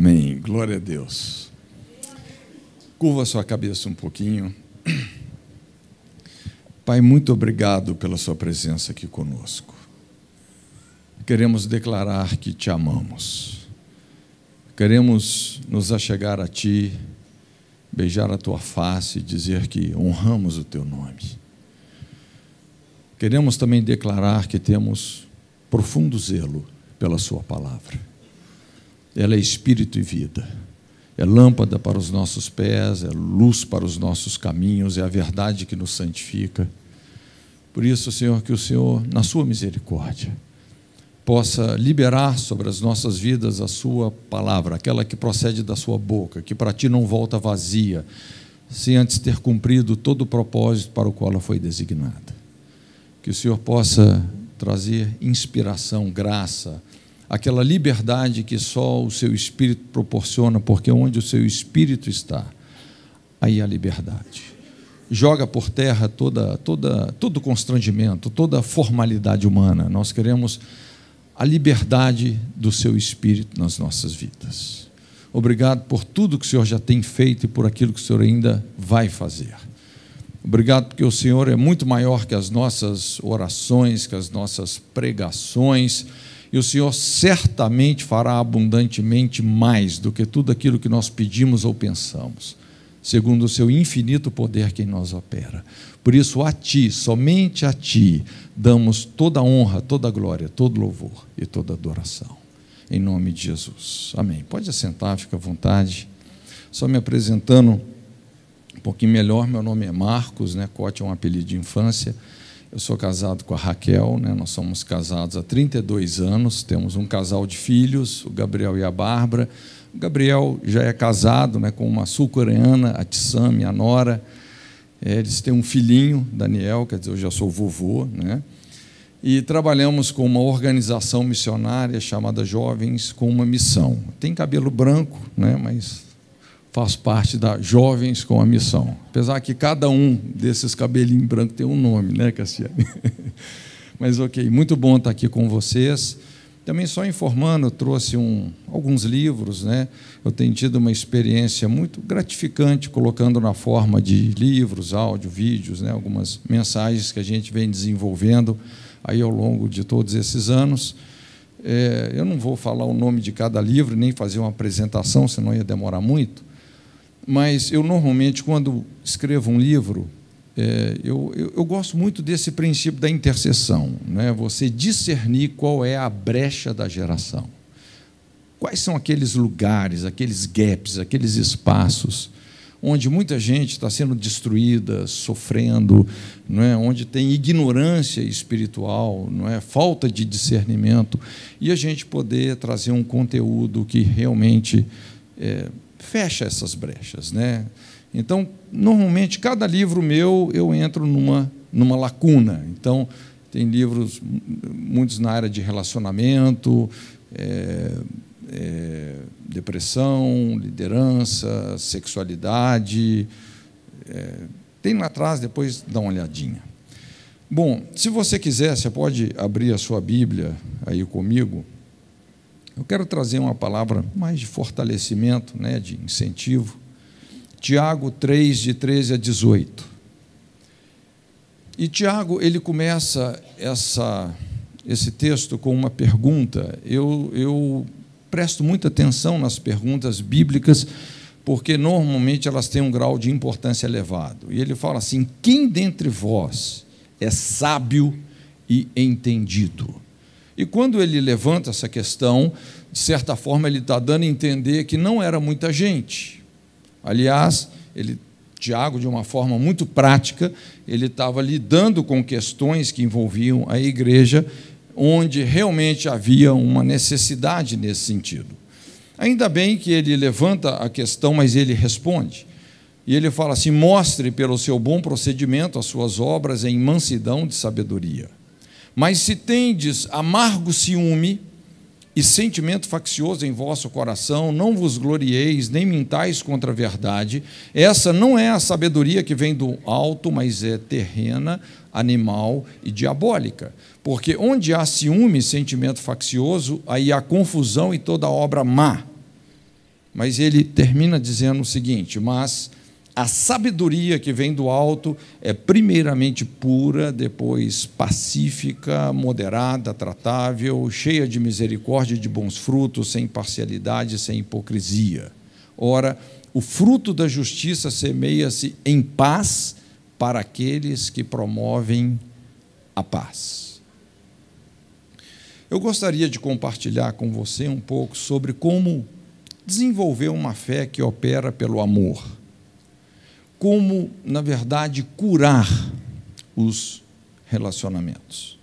Amém. Glória a Deus. Curva sua cabeça um pouquinho. Pai, muito obrigado pela sua presença aqui conosco. Queremos declarar que te amamos. Queremos nos achegar a ti, beijar a tua face e dizer que honramos o teu nome. Queremos também declarar que temos profundo zelo pela sua palavra ela é espírito e vida. É lâmpada para os nossos pés, é luz para os nossos caminhos, é a verdade que nos santifica. Por isso, Senhor, que o Senhor, na sua misericórdia, possa liberar sobre as nossas vidas a sua palavra, aquela que procede da sua boca, que para ti não volta vazia, sem antes ter cumprido todo o propósito para o qual ela foi designada. Que o Senhor possa trazer inspiração, graça, aquela liberdade que só o seu espírito proporciona, porque onde o seu espírito está, aí há liberdade. Joga por terra toda, toda, todo constrangimento, toda formalidade humana. Nós queremos a liberdade do seu espírito nas nossas vidas. Obrigado por tudo que o Senhor já tem feito e por aquilo que o Senhor ainda vai fazer. Obrigado porque o Senhor é muito maior que as nossas orações, que as nossas pregações e o Senhor certamente fará abundantemente mais do que tudo aquilo que nós pedimos ou pensamos, segundo o seu infinito poder que em nós opera. Por isso, a Ti, somente a Ti, damos toda honra, toda glória, todo louvor e toda adoração. Em nome de Jesus. Amém. Pode assentar, fica à vontade. Só me apresentando um pouquinho melhor, meu nome é Marcos, né? Cote é um apelido de infância. Eu sou casado com a Raquel, né? nós somos casados há 32 anos, temos um casal de filhos, o Gabriel e a Bárbara. O Gabriel já é casado né, com uma sul-coreana, a Tissam, minha nora. É, eles têm um filhinho, Daniel, quer dizer, eu já sou vovô. Né? E trabalhamos com uma organização missionária chamada Jovens com uma Missão. Tem cabelo branco, né, mas faz parte da Jovens com a Missão. Apesar que cada um desses cabelinhos brancos tem um nome, né, Cassiane? Mas ok, muito bom estar aqui com vocês. Também só informando, eu trouxe um, alguns livros, né? Eu tenho tido uma experiência muito gratificante colocando na forma de livros, áudio, vídeos, né? Algumas mensagens que a gente vem desenvolvendo aí ao longo de todos esses anos. É, eu não vou falar o nome de cada livro nem fazer uma apresentação, senão ia demorar muito mas eu normalmente, quando escrevo um livro, é, eu, eu, eu, gosto muito desse princípio da intercessão, né? você discernir qual é a brecha da geração. Quais são aqueles lugares, aqueles gaps, aqueles espaços onde muita gente está sendo destruída, sofrendo, não é? onde tem ignorância espiritual, não é? falta de discernimento, e a gente poder trazer um conteúdo que realmente é, fecha essas brechas. Né? Então, normalmente, cada livro meu eu entro numa, numa lacuna. Então, tem livros, muitos na área de relacionamento, é, é, depressão, liderança, sexualidade. É, tem lá atrás, depois dá uma olhadinha. Bom, se você quiser, você pode abrir a sua Bíblia aí comigo eu quero trazer uma palavra mais de fortalecimento, né, de incentivo. Tiago 3, de 13 a 18. E Tiago, ele começa essa, esse texto com uma pergunta. Eu, eu presto muita atenção nas perguntas bíblicas, porque normalmente elas têm um grau de importância elevado. E ele fala assim: quem dentre vós é sábio e entendido? E quando ele levanta essa questão, de certa forma ele está dando a entender que não era muita gente. Aliás, ele, Tiago, de uma forma muito prática, ele estava lidando com questões que envolviam a igreja, onde realmente havia uma necessidade nesse sentido. Ainda bem que ele levanta a questão, mas ele responde. E ele fala assim: mostre pelo seu bom procedimento as suas obras em mansidão de sabedoria. Mas se tendes amargo ciúme e sentimento faccioso em vosso coração, não vos glorieis, nem mintais contra a verdade. Essa não é a sabedoria que vem do alto, mas é terrena, animal e diabólica. Porque onde há ciúme, sentimento faccioso, aí há confusão e toda obra má. Mas ele termina dizendo o seguinte: Mas a sabedoria que vem do alto é primeiramente pura, depois pacífica, moderada, tratável, cheia de misericórdia e de bons frutos, sem parcialidade, sem hipocrisia. Ora, o fruto da justiça semeia-se em paz para aqueles que promovem a paz. Eu gostaria de compartilhar com você um pouco sobre como desenvolver uma fé que opera pelo amor como, na verdade, curar os relacionamentos.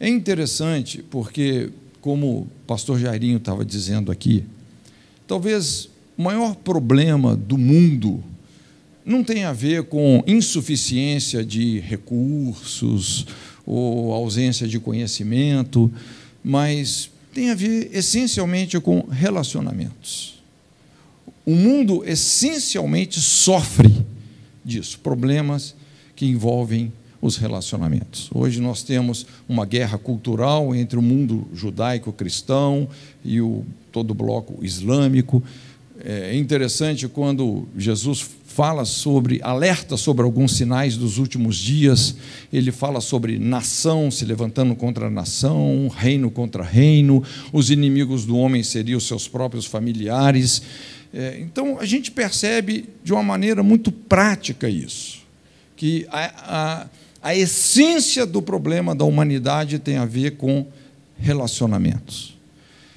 É interessante porque, como o pastor Jairinho estava dizendo aqui, talvez o maior problema do mundo não tem a ver com insuficiência de recursos ou ausência de conhecimento, mas tem a ver essencialmente com relacionamentos. O mundo essencialmente sofre disso, problemas que envolvem os relacionamentos. Hoje nós temos uma guerra cultural entre o mundo judaico-cristão e o, todo o bloco islâmico. É interessante quando Jesus fala sobre, alerta sobre alguns sinais dos últimos dias, ele fala sobre nação se levantando contra nação, reino contra reino, os inimigos do homem seriam seus próprios familiares. É, então, a gente percebe de uma maneira muito prática isso, que a, a, a essência do problema da humanidade tem a ver com relacionamentos.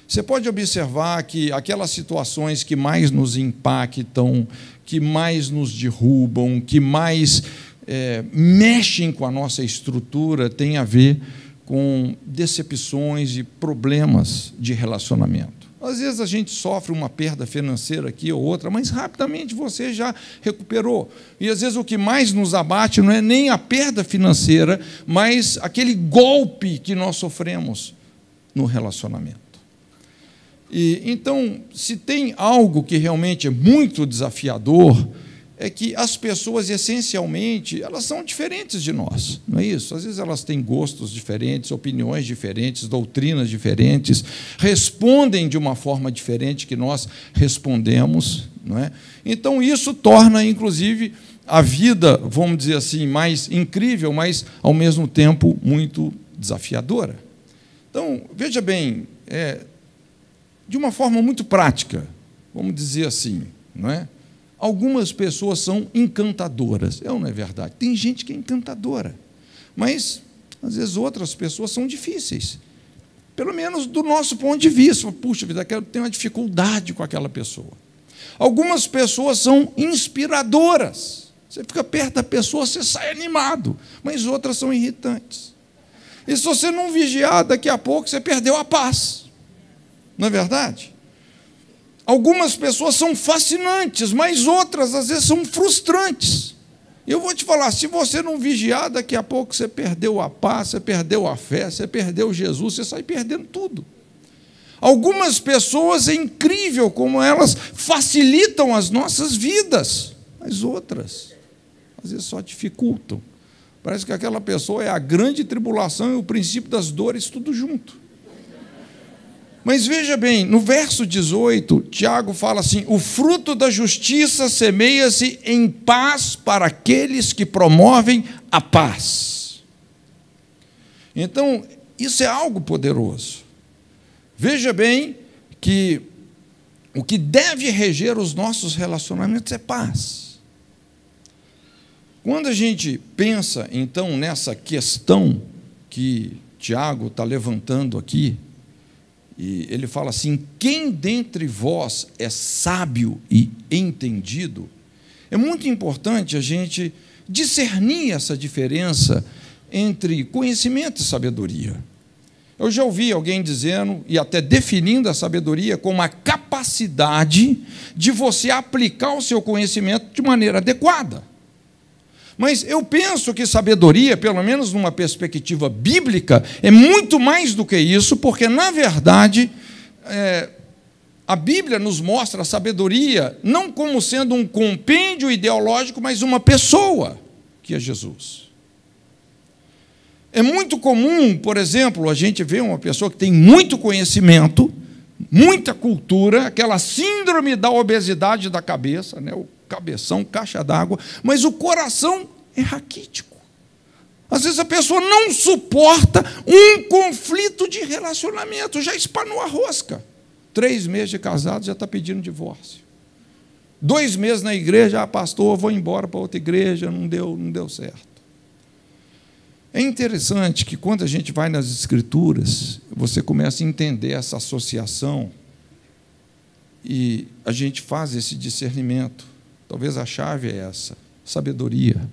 Você pode observar que aquelas situações que mais nos impactam, que mais nos derrubam, que mais é, mexem com a nossa estrutura, têm a ver com decepções e problemas de relacionamento. Às vezes a gente sofre uma perda financeira aqui ou outra, mas rapidamente você já recuperou. E às vezes o que mais nos abate não é nem a perda financeira, mas aquele golpe que nós sofremos no relacionamento. E então, se tem algo que realmente é muito desafiador, é que as pessoas, essencialmente, elas são diferentes de nós, não é isso? Às vezes elas têm gostos diferentes, opiniões diferentes, doutrinas diferentes, respondem de uma forma diferente que nós respondemos, não é? Então isso torna, inclusive, a vida, vamos dizer assim, mais incrível, mas ao mesmo tempo muito desafiadora. Então, veja bem, é, de uma forma muito prática, vamos dizer assim, não é? Algumas pessoas são encantadoras. É ou não é verdade? Tem gente que é encantadora. Mas, às vezes, outras pessoas são difíceis. Pelo menos do nosso ponto de vista. Puxa vida, eu tenho uma dificuldade com aquela pessoa. Algumas pessoas são inspiradoras. Você fica perto da pessoa, você sai animado. Mas outras são irritantes. E se você não vigiar, daqui a pouco você perdeu a paz. Não é verdade? Algumas pessoas são fascinantes, mas outras às vezes são frustrantes. Eu vou te falar, se você não vigiar, daqui a pouco você perdeu a paz, você perdeu a fé, você perdeu Jesus, você sai perdendo tudo. Algumas pessoas é incrível como elas facilitam as nossas vidas, mas outras às vezes só dificultam. Parece que aquela pessoa é a grande tribulação e o princípio das dores tudo junto. Mas veja bem, no verso 18, Tiago fala assim: o fruto da justiça semeia-se em paz para aqueles que promovem a paz. Então, isso é algo poderoso. Veja bem que o que deve reger os nossos relacionamentos é paz. Quando a gente pensa, então, nessa questão que Tiago está levantando aqui, e ele fala assim: quem dentre vós é sábio e entendido? É muito importante a gente discernir essa diferença entre conhecimento e sabedoria. Eu já ouvi alguém dizendo, e até definindo a sabedoria como a capacidade de você aplicar o seu conhecimento de maneira adequada. Mas eu penso que sabedoria, pelo menos numa perspectiva bíblica, é muito mais do que isso, porque, na verdade, é, a Bíblia nos mostra a sabedoria não como sendo um compêndio ideológico, mas uma pessoa, que é Jesus. É muito comum, por exemplo, a gente ver uma pessoa que tem muito conhecimento, muita cultura, aquela síndrome da obesidade da cabeça, né? o cabeção, caixa d'água, mas o coração é raquítico. Às vezes a pessoa não suporta um conflito de relacionamento, já espanou a rosca. Três meses de casado já está pedindo divórcio. Dois meses na igreja, ah, pastor, vou embora para outra igreja, não deu, não deu certo. É interessante que quando a gente vai nas escrituras, você começa a entender essa associação e a gente faz esse discernimento. Talvez a chave é essa: sabedoria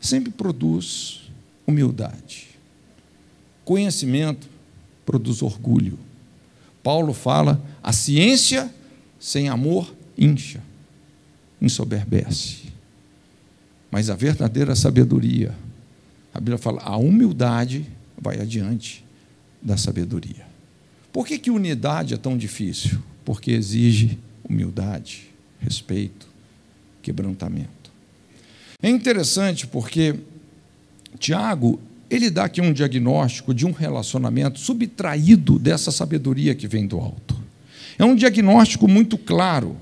sempre produz humildade. Conhecimento produz orgulho. Paulo fala: a ciência sem amor incha, ensoberbece. Mas a verdadeira sabedoria a Bíblia fala, a humildade vai adiante da sabedoria. Por que, que unidade é tão difícil? Porque exige humildade, respeito, quebrantamento. É interessante porque Tiago, ele dá aqui um diagnóstico de um relacionamento subtraído dessa sabedoria que vem do alto. É um diagnóstico muito claro,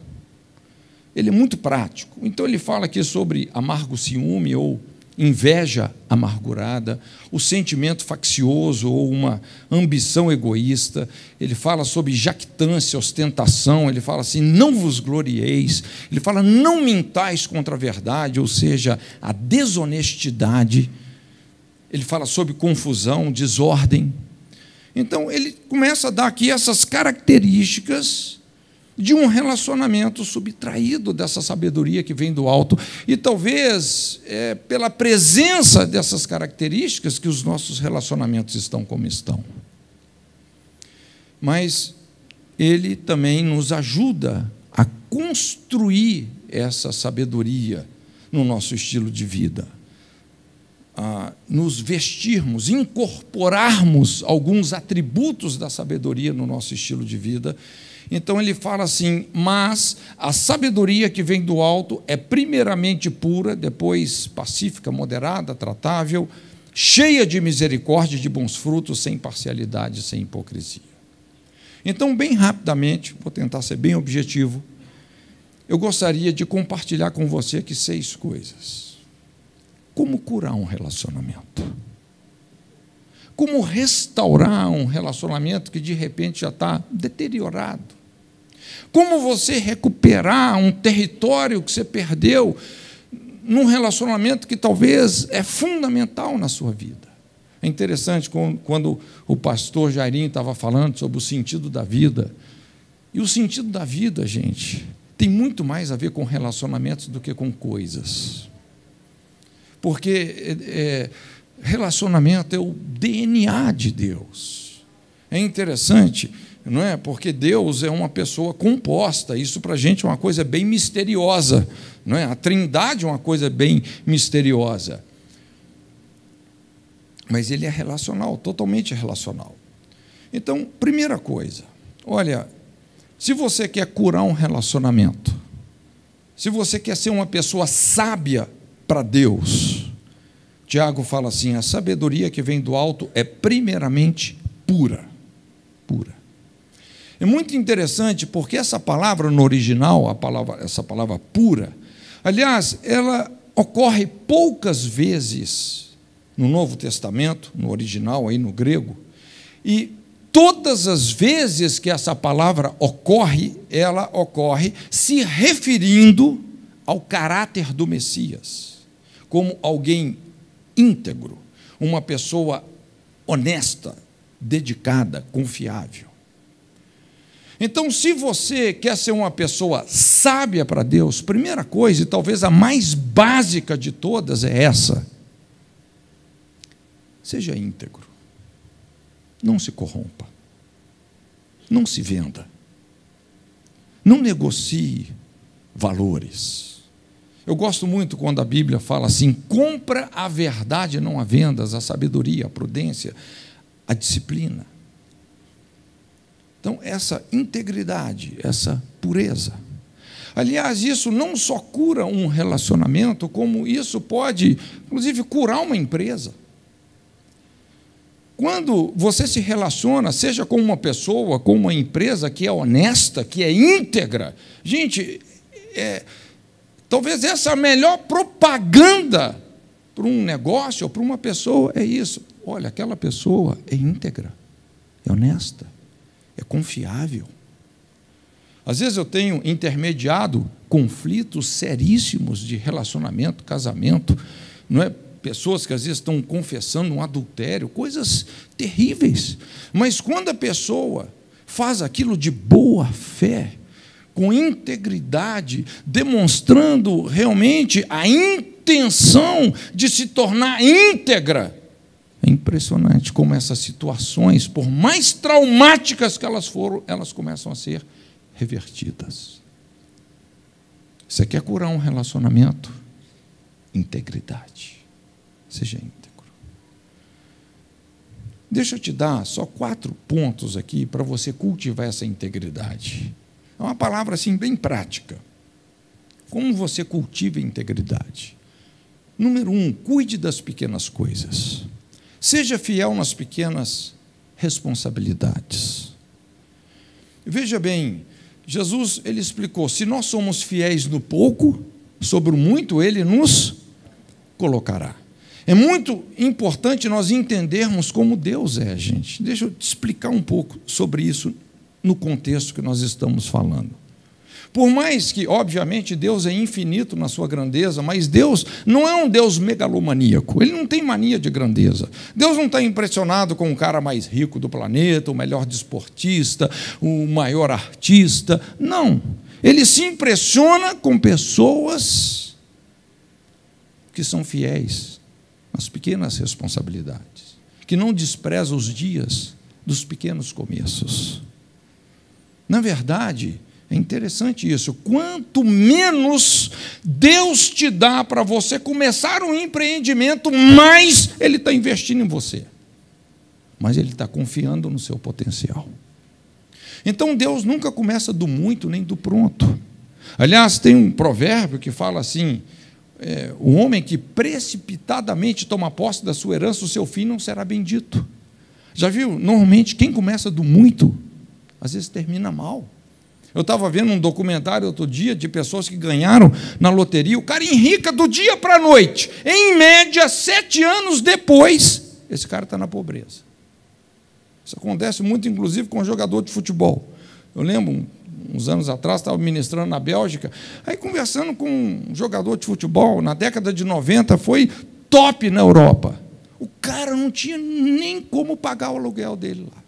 ele é muito prático. Então ele fala aqui sobre amargo ciúme ou inveja amargurada, o sentimento faccioso ou uma ambição egoísta. Ele fala sobre jactância, ostentação. Ele fala assim: não vos glorieis. Ele fala: não mintais contra a verdade, ou seja, a desonestidade. Ele fala sobre confusão, desordem. Então, ele começa a dar aqui essas características de um relacionamento subtraído dessa sabedoria que vem do alto. E talvez é pela presença dessas características que os nossos relacionamentos estão como estão. Mas ele também nos ajuda a construir essa sabedoria no nosso estilo de vida. A nos vestirmos, incorporarmos alguns atributos da sabedoria no nosso estilo de vida então ele fala assim: mas a sabedoria que vem do alto é primeiramente pura, depois pacífica, moderada, tratável, cheia de misericórdia e de bons frutos, sem parcialidade, sem hipocrisia. Então, bem rapidamente, vou tentar ser bem objetivo, eu gostaria de compartilhar com você aqui seis coisas. Como curar um relacionamento? Como restaurar um relacionamento que de repente já está deteriorado? Como você recuperar um território que você perdeu num relacionamento que talvez é fundamental na sua vida? É interessante quando o pastor Jairinho estava falando sobre o sentido da vida. E o sentido da vida, gente, tem muito mais a ver com relacionamentos do que com coisas. Porque é, relacionamento é o DNA de Deus. É interessante, não é? Porque Deus é uma pessoa composta. Isso para a gente é uma coisa bem misteriosa, não é? A Trindade é uma coisa bem misteriosa. Mas ele é relacional, totalmente relacional. Então, primeira coisa, olha, se você quer curar um relacionamento, se você quer ser uma pessoa sábia para Deus, Tiago fala assim: a sabedoria que vem do alto é primeiramente pura. Pura. É muito interessante porque essa palavra no original, a palavra, essa palavra pura, aliás, ela ocorre poucas vezes no Novo Testamento, no original aí no grego, e todas as vezes que essa palavra ocorre, ela ocorre se referindo ao caráter do Messias, como alguém íntegro, uma pessoa honesta, dedicada, confiável. Então, se você quer ser uma pessoa sábia para Deus, primeira coisa, e talvez a mais básica de todas, é essa: seja íntegro, não se corrompa, não se venda, não negocie valores. Eu gosto muito quando a Bíblia fala assim: compra a verdade, não a vendas, a sabedoria, a prudência, a disciplina. Então, essa integridade, essa pureza. Aliás, isso não só cura um relacionamento, como isso pode, inclusive, curar uma empresa. quando você se relaciona, seja com uma pessoa, com uma empresa que é honesta, que é íntegra, gente, é, talvez essa é a melhor propaganda para um negócio ou para uma pessoa é isso. Olha, aquela pessoa é íntegra, é honesta, é confiável. Às vezes eu tenho intermediado conflitos seríssimos de relacionamento, casamento, não é? Pessoas que às vezes estão confessando um adultério, coisas terríveis. Mas quando a pessoa faz aquilo de boa fé, com integridade, demonstrando realmente a intenção de se tornar íntegra, é impressionante como essas situações, por mais traumáticas que elas foram, elas começam a ser revertidas. Você quer curar um relacionamento? Integridade. Seja íntegro. Deixa eu te dar só quatro pontos aqui para você cultivar essa integridade. Uma palavra assim bem prática. Como você cultiva a integridade? Número um, cuide das pequenas coisas. Seja fiel nas pequenas responsabilidades. Veja bem, Jesus ele explicou: se nós somos fiéis no pouco, sobre o muito ele nos colocará. É muito importante nós entendermos como Deus é, gente. Deixa eu te explicar um pouco sobre isso no contexto que nós estamos falando. Por mais que, obviamente, Deus é infinito na sua grandeza, mas Deus não é um Deus megalomaníaco, ele não tem mania de grandeza. Deus não está impressionado com o cara mais rico do planeta, o melhor desportista, o maior artista. Não. Ele se impressiona com pessoas que são fiéis nas pequenas responsabilidades, que não desprezam os dias dos pequenos começos. Na verdade, é interessante isso. Quanto menos Deus te dá para você começar um empreendimento, mais Ele está investindo em você. Mas Ele está confiando no seu potencial. Então Deus nunca começa do muito nem do pronto. Aliás, tem um provérbio que fala assim: é, o homem que precipitadamente toma posse da sua herança, o seu fim não será bendito. Já viu? Normalmente, quem começa do muito, às vezes termina mal. Eu estava vendo um documentário outro dia de pessoas que ganharam na loteria. O cara enrica do dia para a noite. Em média, sete anos depois, esse cara está na pobreza. Isso acontece muito, inclusive, com jogador de futebol. Eu lembro, uns anos atrás, estava ministrando na Bélgica, aí conversando com um jogador de futebol, na década de 90, foi top na Europa. O cara não tinha nem como pagar o aluguel dele lá.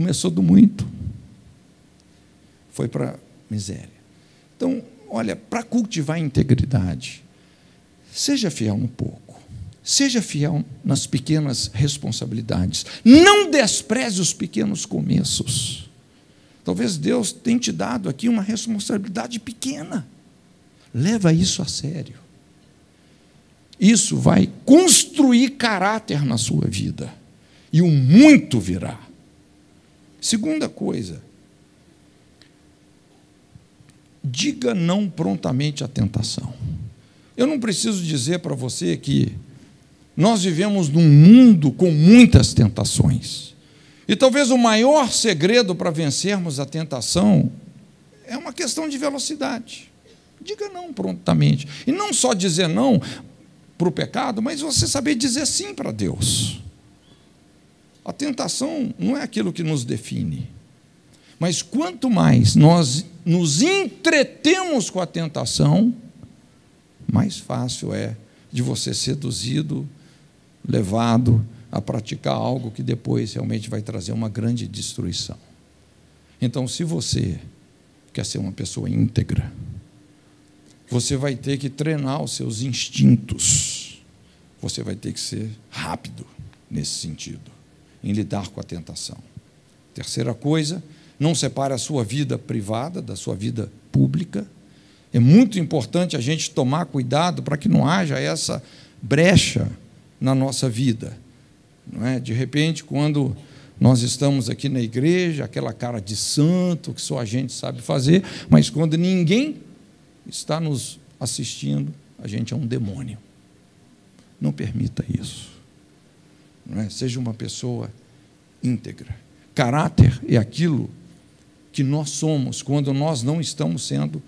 Começou do muito, foi para miséria. Então, olha, para cultivar a integridade, seja fiel um pouco, seja fiel nas pequenas responsabilidades, não despreze os pequenos começos. Talvez Deus tenha te dado aqui uma responsabilidade pequena. Leva isso a sério. Isso vai construir caráter na sua vida. E o muito virá. Segunda coisa, diga não prontamente à tentação. Eu não preciso dizer para você que nós vivemos num mundo com muitas tentações. E talvez o maior segredo para vencermos a tentação é uma questão de velocidade. Diga não prontamente. E não só dizer não para o pecado, mas você saber dizer sim para Deus. A tentação não é aquilo que nos define. Mas quanto mais nós nos entretemos com a tentação, mais fácil é de você seduzido, levado a praticar algo que depois realmente vai trazer uma grande destruição. Então, se você quer ser uma pessoa íntegra, você vai ter que treinar os seus instintos. Você vai ter que ser rápido nesse sentido em lidar com a tentação. Terceira coisa, não separe a sua vida privada da sua vida pública. É muito importante a gente tomar cuidado para que não haja essa brecha na nossa vida. Não é? De repente, quando nós estamos aqui na igreja, aquela cara de santo que só a gente sabe fazer, mas quando ninguém está nos assistindo, a gente é um demônio. Não permita isso. É? seja uma pessoa íntegra. Caráter é aquilo que nós somos quando nós não estamos sendo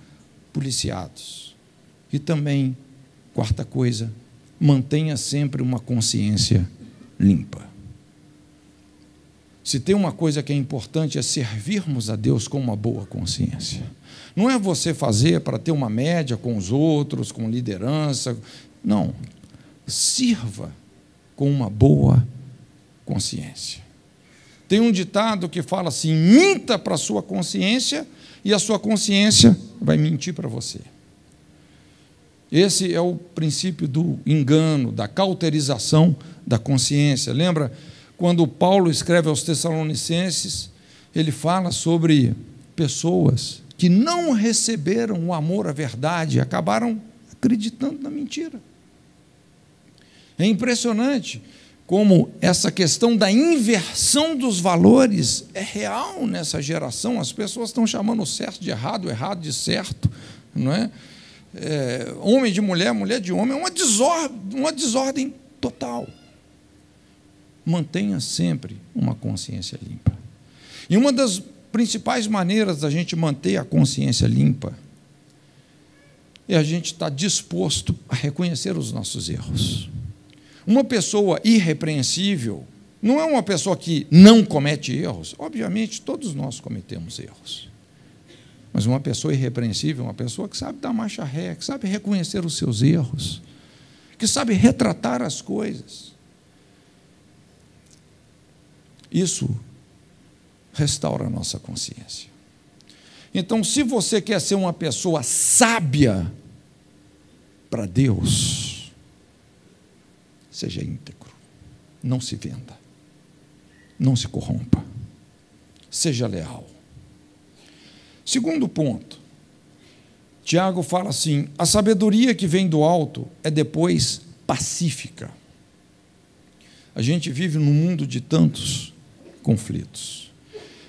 policiados. E também, quarta coisa, mantenha sempre uma consciência limpa. Se tem uma coisa que é importante é servirmos a Deus com uma boa consciência. Não é você fazer para ter uma média com os outros, com liderança. Não. Sirva com uma boa consciência. Tem um ditado que fala assim: minta para a sua consciência e a sua consciência vai mentir para você. Esse é o princípio do engano, da cauterização da consciência. Lembra quando Paulo escreve aos Tessalonicenses, ele fala sobre pessoas que não receberam o amor à verdade, acabaram acreditando na mentira. É impressionante como essa questão da inversão dos valores é real nessa geração. As pessoas estão chamando o certo de errado, o errado de certo, não é? é homem de mulher, mulher de homem, é uma desordem, uma desordem total. Mantenha sempre uma consciência limpa. E uma das principais maneiras da gente manter a consciência limpa é a gente estar disposto a reconhecer os nossos erros. Uma pessoa irrepreensível não é uma pessoa que não comete erros. Obviamente, todos nós cometemos erros. Mas uma pessoa irrepreensível é uma pessoa que sabe dar marcha ré, que sabe reconhecer os seus erros, que sabe retratar as coisas. Isso restaura a nossa consciência. Então, se você quer ser uma pessoa sábia para Deus, Seja íntegro. Não se venda. Não se corrompa. Seja leal. Segundo ponto. Tiago fala assim: a sabedoria que vem do alto é depois pacífica. A gente vive num mundo de tantos conflitos.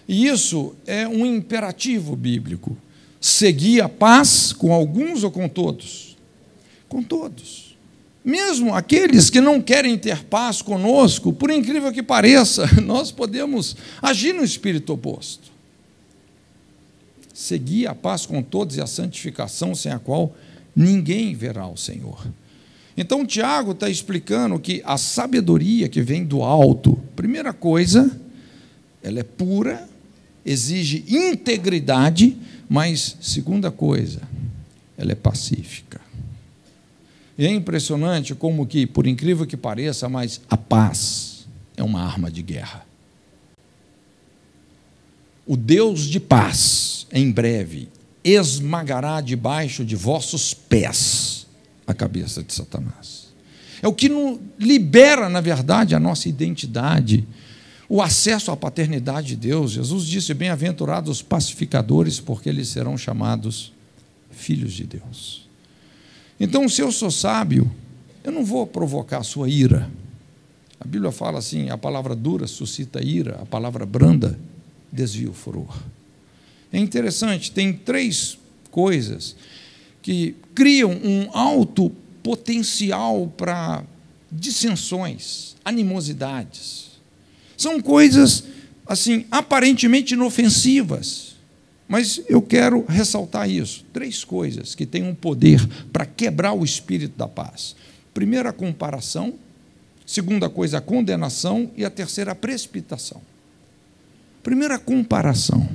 E isso é um imperativo bíblico. Seguir a paz com alguns ou com todos? Com todos. Mesmo aqueles que não querem ter paz conosco, por incrível que pareça, nós podemos agir no espírito oposto. Seguir a paz com todos e a santificação, sem a qual ninguém verá o Senhor. Então, Tiago está explicando que a sabedoria que vem do alto, primeira coisa, ela é pura, exige integridade, mas, segunda coisa, ela é pacífica. E é impressionante como que, por incrível que pareça, mas a paz é uma arma de guerra. O Deus de paz, em breve, esmagará debaixo de vossos pés a cabeça de Satanás. É o que libera, na verdade, a nossa identidade, o acesso à paternidade de Deus. Jesus disse: Bem-aventurados os pacificadores, porque eles serão chamados filhos de Deus. Então, se eu sou sábio, eu não vou provocar a sua ira. A Bíblia fala assim: a palavra dura suscita ira, a palavra branda desvia o furor. É interessante, tem três coisas que criam um alto potencial para dissensões, animosidades. São coisas assim aparentemente inofensivas, mas eu quero ressaltar isso. Três coisas que têm um poder para quebrar o espírito da paz. Primeira, a comparação. Segunda coisa, a condenação. E a terceira, a precipitação. Primeira, a comparação.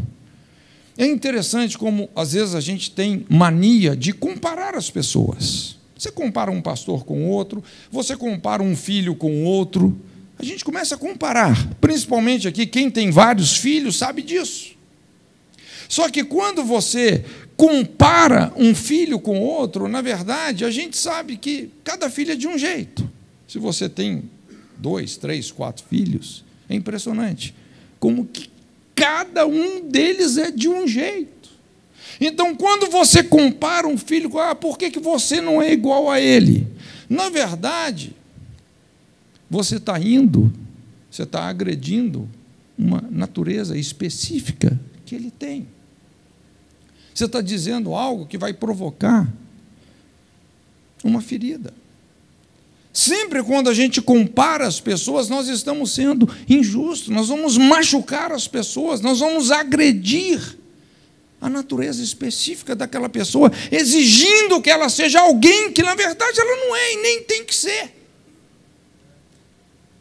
É interessante como, às vezes, a gente tem mania de comparar as pessoas. Você compara um pastor com outro, você compara um filho com outro. A gente começa a comparar. Principalmente aqui, quem tem vários filhos sabe disso. Só que quando você compara um filho com outro, na verdade, a gente sabe que cada filho é de um jeito. Se você tem dois, três, quatro filhos, é impressionante como que cada um deles é de um jeito. Então, quando você compara um filho com, ah, por que, que você não é igual a ele? Na verdade, você está indo, você está agredindo uma natureza específica que ele tem. Você está dizendo algo que vai provocar uma ferida. Sempre quando a gente compara as pessoas, nós estamos sendo injustos, nós vamos machucar as pessoas, nós vamos agredir a natureza específica daquela pessoa, exigindo que ela seja alguém que na verdade ela não é e nem tem que ser.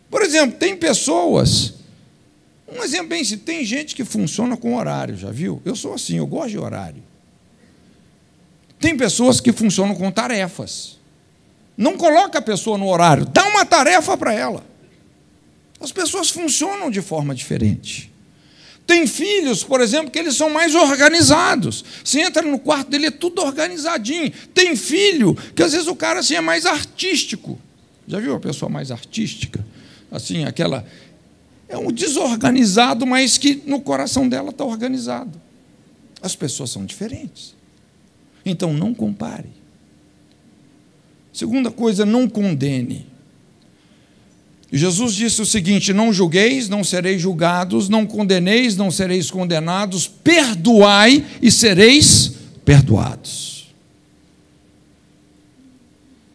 Por exemplo, tem pessoas, um exemplo bem simples, tem gente que funciona com horário, já viu? Eu sou assim, eu gosto de horário. Tem pessoas que funcionam com tarefas. Não coloca a pessoa no horário, dá uma tarefa para ela. As pessoas funcionam de forma diferente. Tem filhos, por exemplo, que eles são mais organizados. Você entra no quarto dele, é tudo organizadinho. Tem filho que às vezes o cara assim, é mais artístico. Já viu a pessoa mais artística? Assim, aquela. É um desorganizado, mas que no coração dela está organizado. As pessoas são diferentes. Então não compare. Segunda coisa, não condene. Jesus disse o seguinte: Não julgueis, não sereis julgados, não condeneis, não sereis condenados, perdoai e sereis perdoados.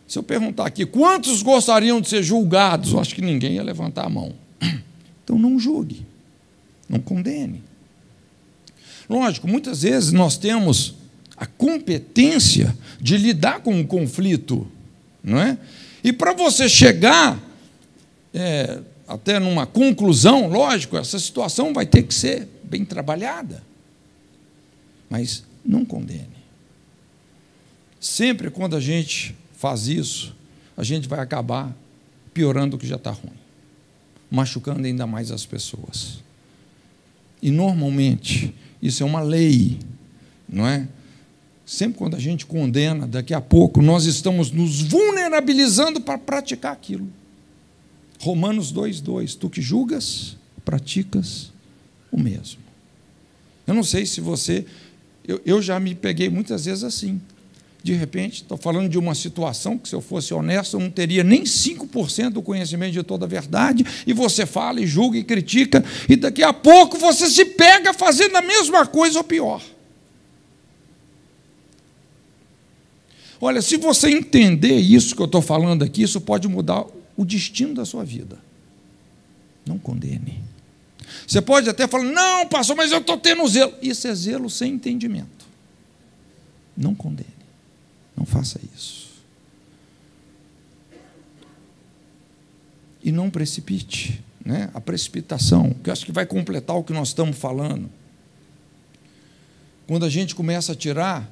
Se eu perguntar aqui, quantos gostariam de ser julgados? Eu acho que ninguém ia levantar a mão. Então não julgue, não condene. Lógico, muitas vezes nós temos a competência de lidar com o conflito, não é? E para você chegar é, até numa conclusão, lógico, essa situação vai ter que ser bem trabalhada. Mas não condene. Sempre quando a gente faz isso, a gente vai acabar piorando o que já está ruim, machucando ainda mais as pessoas. E normalmente, isso é uma lei, não é? Sempre quando a gente condena, daqui a pouco nós estamos nos vulnerabilizando para praticar aquilo. Romanos 2,2: Tu que julgas, praticas o mesmo. Eu não sei se você. Eu, eu já me peguei muitas vezes assim. De repente, estou falando de uma situação que, se eu fosse honesto, eu não teria nem 5% do conhecimento de toda a verdade, e você fala e julga e critica, e daqui a pouco você se pega fazendo a mesma coisa ou pior. Olha, se você entender isso que eu estou falando aqui, isso pode mudar o destino da sua vida. Não condene. Você pode até falar, não, pastor, mas eu estou tendo zelo. Isso é zelo sem entendimento. Não condene. Não faça isso. E não precipite. Né? A precipitação, que eu acho que vai completar o que nós estamos falando. Quando a gente começa a tirar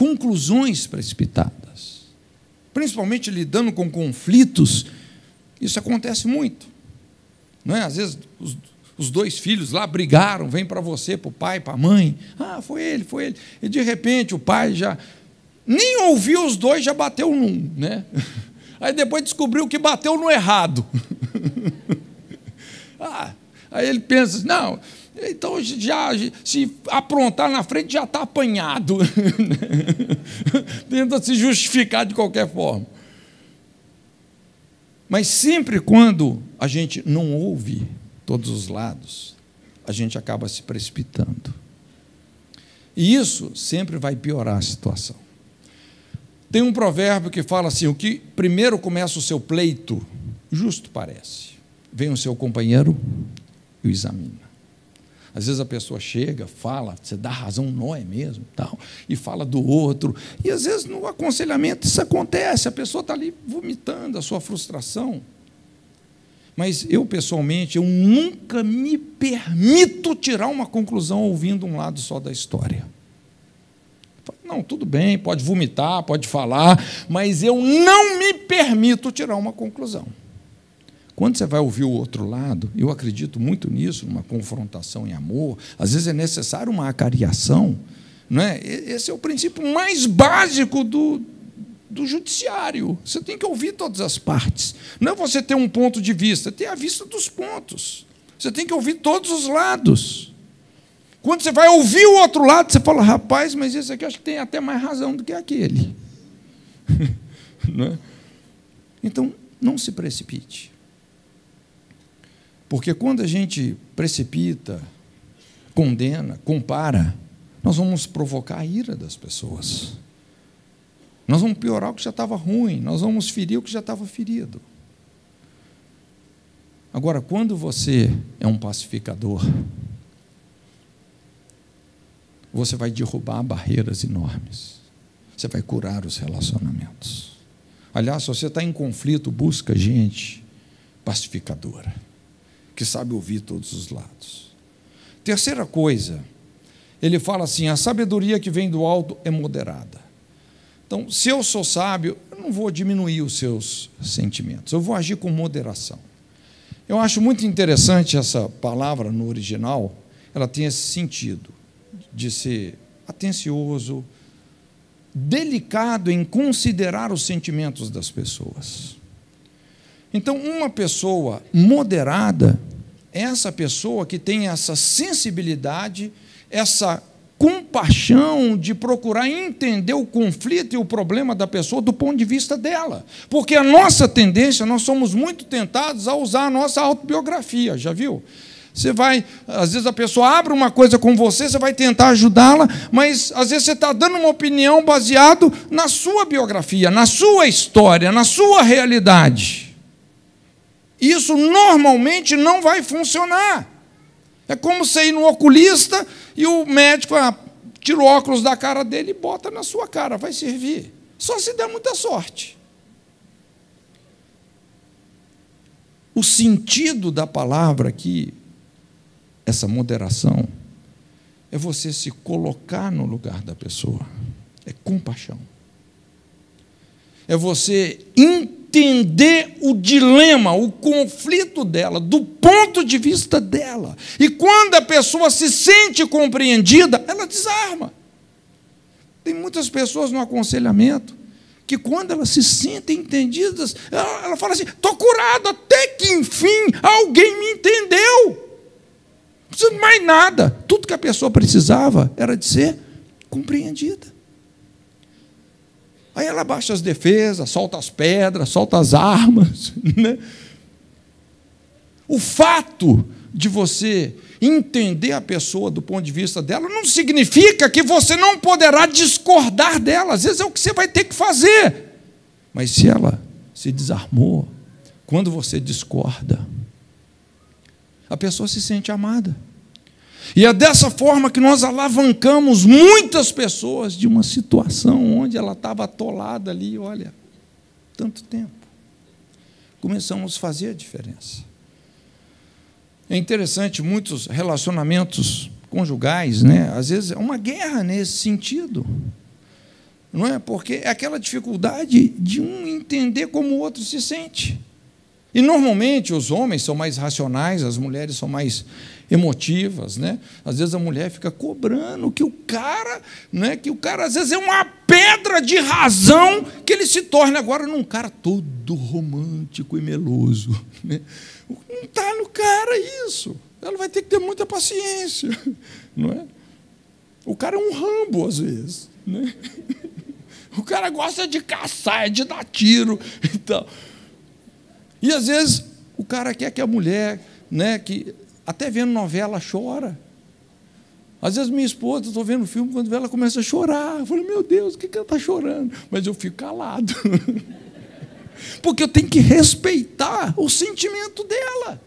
conclusões precipitadas, principalmente lidando com conflitos isso acontece muito. Não é? Às vezes os, os dois filhos lá brigaram, vem para você, para o pai, para a mãe. Ah, foi ele, foi ele. E de repente o pai já nem ouviu os dois, já bateu num. Né? Aí depois descobriu que bateu no errado. ah, aí ele pensa, não, então já se aprontar na frente já está apanhado. Tenta se justificar de qualquer forma. Mas sempre quando a gente não ouve todos os lados, a gente acaba se precipitando. E isso sempre vai piorar a situação. Tem um provérbio que fala assim: o que primeiro começa o seu pleito, justo parece. Vem o seu companheiro e o examina. Às vezes a pessoa chega, fala, você dá razão, não é mesmo, tal, e fala do outro. E às vezes no aconselhamento isso acontece, a pessoa está ali vomitando a sua frustração. Mas eu, pessoalmente, eu nunca me permito tirar uma conclusão ouvindo um lado só da história. Não, tudo bem, pode vomitar, pode falar, mas eu não me permito tirar uma conclusão. Quando você vai ouvir o outro lado, eu acredito muito nisso, numa confrontação em amor, às vezes é necessário uma acariação. Não é? Esse é o princípio mais básico do, do judiciário. Você tem que ouvir todas as partes. Não é você ter um ponto de vista, ter a vista dos pontos. Você tem que ouvir todos os lados. Quando você vai ouvir o outro lado, você fala, rapaz, mas esse aqui acho que tem até mais razão do que aquele. não é? Então, não se precipite. Porque quando a gente precipita, condena, compara, nós vamos provocar a ira das pessoas. Nós vamos piorar o que já estava ruim, nós vamos ferir o que já estava ferido. Agora, quando você é um pacificador, você vai derrubar barreiras enormes. Você vai curar os relacionamentos. Aliás, se você está em conflito, busca gente pacificadora, que sabe ouvir todos os lados. Terceira coisa, ele fala assim: a sabedoria que vem do alto é moderada. Então, se eu sou sábio, eu não vou diminuir os seus sentimentos, eu vou agir com moderação. Eu acho muito interessante essa palavra no original, ela tem esse sentido de ser atencioso, delicado em considerar os sentimentos das pessoas. Então, uma pessoa moderada essa pessoa que tem essa sensibilidade, essa compaixão de procurar entender o conflito e o problema da pessoa do ponto de vista dela. Porque a nossa tendência, nós somos muito tentados a usar a nossa autobiografia, já viu? Você vai, às vezes a pessoa abre uma coisa com você, você vai tentar ajudá-la, mas às vezes você está dando uma opinião baseado na sua biografia, na sua história, na sua realidade. Isso normalmente não vai funcionar. É como você ir no oculista e o médico ah, tira o óculos da cara dele e bota na sua cara, vai servir. Só se der muita sorte. O sentido da palavra aqui essa moderação é você se colocar no lugar da pessoa, é compaixão. É você entender o dilema, o conflito dela, do ponto de vista dela. E quando a pessoa se sente compreendida, ela desarma. Tem muitas pessoas no aconselhamento que quando elas se sentem entendidas, ela, ela fala assim: estou curado, até que enfim alguém me entendeu precisa de mais nada. Tudo que a pessoa precisava era de ser compreendida. Aí ela baixa as defesas, solta as pedras, solta as armas. Né? O fato de você entender a pessoa do ponto de vista dela não significa que você não poderá discordar dela. Às vezes é o que você vai ter que fazer. Mas se ela se desarmou, quando você discorda, a pessoa se sente amada. E é dessa forma que nós alavancamos muitas pessoas de uma situação onde ela estava atolada ali, olha, tanto tempo. Começamos a fazer a diferença. É interessante, muitos relacionamentos conjugais, né? às vezes é uma guerra nesse sentido. Não é? Porque é aquela dificuldade de um entender como o outro se sente. E normalmente os homens são mais racionais, as mulheres são mais emotivas, né? Às vezes a mulher fica cobrando que o cara, né, que o cara às vezes é uma pedra de razão que ele se torne agora num cara todo romântico e meloso, né? Não está no cara isso. Ela vai ter que ter muita paciência, não é? O cara é um rambo às vezes, né? O cara gosta de caçar, de dar tiro e tal. E às vezes o cara quer que a mulher, né, que até vendo novela chora. Às vezes minha esposa, estou vendo filme, quando vê ela começa a chorar. Eu falo, meu Deus, o que, que ela está chorando? Mas eu fico calado. Porque eu tenho que respeitar o sentimento dela.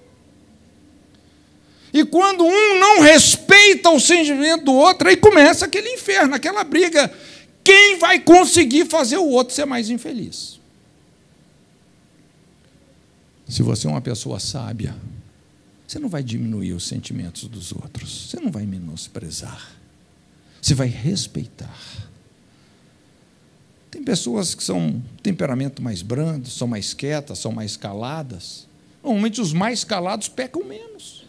E quando um não respeita o sentimento do outro, aí começa aquele inferno, aquela briga. Quem vai conseguir fazer o outro ser mais infeliz? Se você é uma pessoa sábia, você não vai diminuir os sentimentos dos outros, você não vai menosprezar, você vai respeitar. Tem pessoas que são temperamento mais brando, são mais quietas, são mais caladas. Normalmente os mais calados pecam menos.